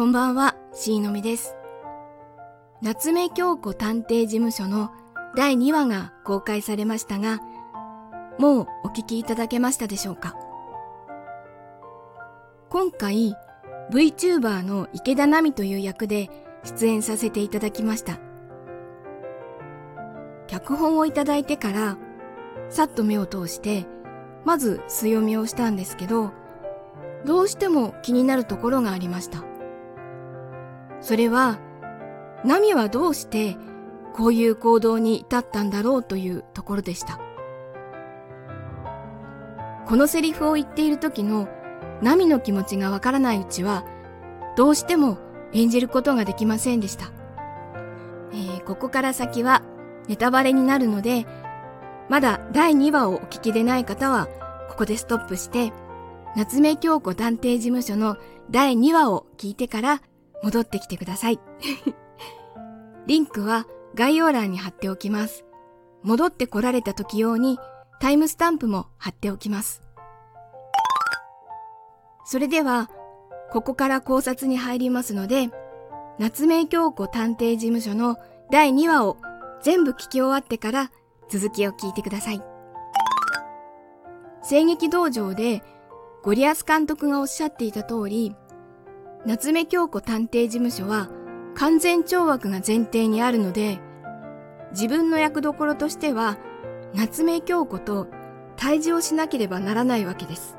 こんばんは、しのみです。夏目京子探偵事務所の第2話が公開されましたが、もうお聞きいただけましたでしょうか？今回 VTuber の池田奈美という役で出演させていただきました。脚本をいただいてからさっと目を通してまず素読みをしたんですけどどうしても気になるところがありました。それは、ナミはどうしてこういう行動に至ったんだろうというところでした。このセリフを言っている時のナミの気持ちがわからないうちは、どうしても演じることができませんでした。えー、ここから先はネタバレになるので、まだ第2話をお聞きでない方は、ここでストップして、夏目京子探偵事務所の第2話を聞いてから戻ってきてください。リンクは概要欄に貼っておきます。戻って来られた時用にタイムスタンプも貼っておきます。それでは、ここから考察に入りますので、夏目京子探偵事務所の第2話を全部聞き終わってから続きを聞いてください。声劇道場でゴリアス監督がおっしゃっていた通り、夏目京子探偵事務所は完全懲悪が前提にあるので、自分の役どころとしては夏目京子と対峙をしなければならないわけです。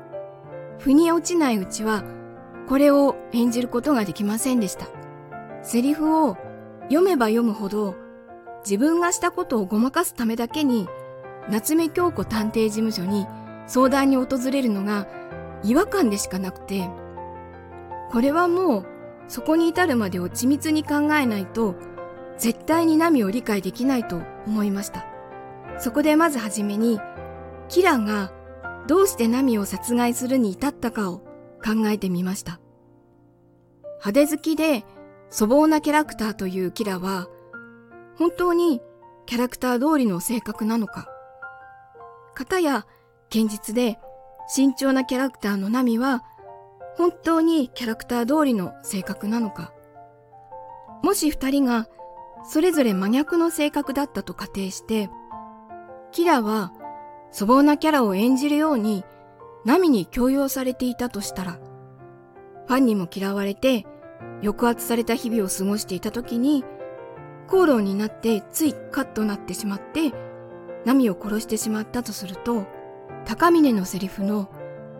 腑に落ちないうちはこれを演じることができませんでした。セリフを読めば読むほど自分がしたことをごまかすためだけに夏目京子探偵事務所に相談に訪れるのが違和感でしかなくてこれはもうそこに至るまでを緻密に考えないと絶対にナミを理解できないと思いました。そこでまずはじめにキラがどうしてナミを殺害するに至ったかを考えてみました。派手好きで粗暴なキャラクターというキラは本当にキャラクター通りの性格なのか。方や現実で慎重なキャラクターのナミは本当にキャラクター通りの性格なのか。もし二人がそれぞれ真逆の性格だったと仮定してキラは粗暴なキャラを演じるようにナミに強要されていたとしたらファンにも嫌われて抑圧された日々を過ごしていた時に口論になってついカッとなってしまってナミを殺してしまったとすると高峰のセリフの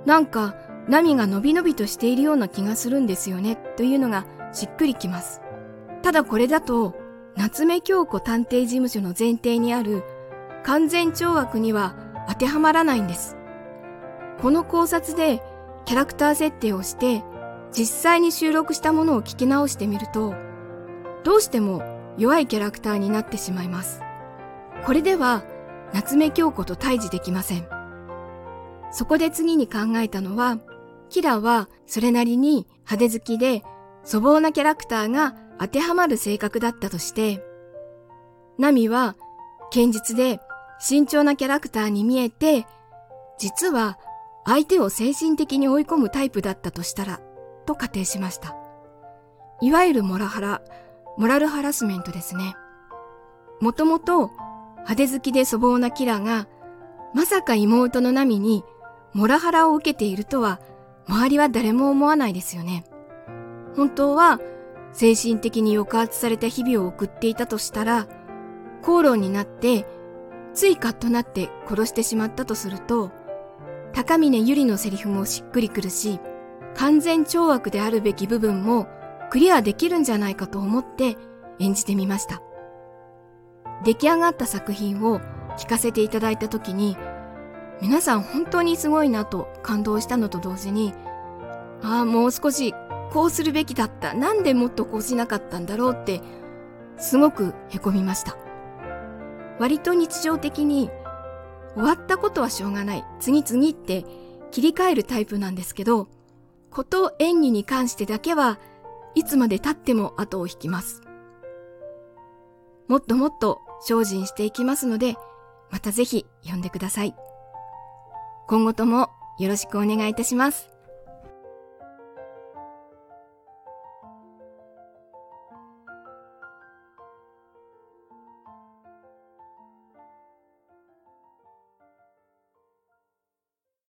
なんか波が伸び伸びとしているような気がするんですよねというのがしっくりきます。ただこれだと夏目京子探偵事務所の前提にある完全懲悪には当てはまらないんです。この考察でキャラクター設定をして実際に収録したものを聞き直してみるとどうしても弱いキャラクターになってしまいます。これでは夏目京子と対峙できません。そこで次に考えたのはキラはそれなりに派手好きで粗暴なキャラクターが当てはまる性格だったとして、ナミは堅実で慎重なキャラクターに見えて、実は相手を精神的に追い込むタイプだったとしたら、と仮定しました。いわゆるモラハラ、モラルハラスメントですね。もともと派手好きで粗暴なキラが、まさか妹のナミにモラハラを受けているとは周りは誰も思わないですよね。本当は精神的に抑圧された日々を送っていたとしたら、口論になってついカッとなって殺してしまったとすると、高峰ゆりのセリフもしっくりくるし、完全懲悪であるべき部分もクリアできるんじゃないかと思って演じてみました。出来上がった作品を聞かせていただいた時に、皆さん本当にすごいなと感動したのと同時にああもう少しこうするべきだった。なんでもっとこうしなかったんだろうってすごくへこみました。割と日常的に終わったことはしょうがない。次々って切り替えるタイプなんですけどこと演技に関してだけはいつまで経っても後を引きます。もっともっと精進していきますのでまたぜひ読んでください。今後ともよろしくお願いいたします。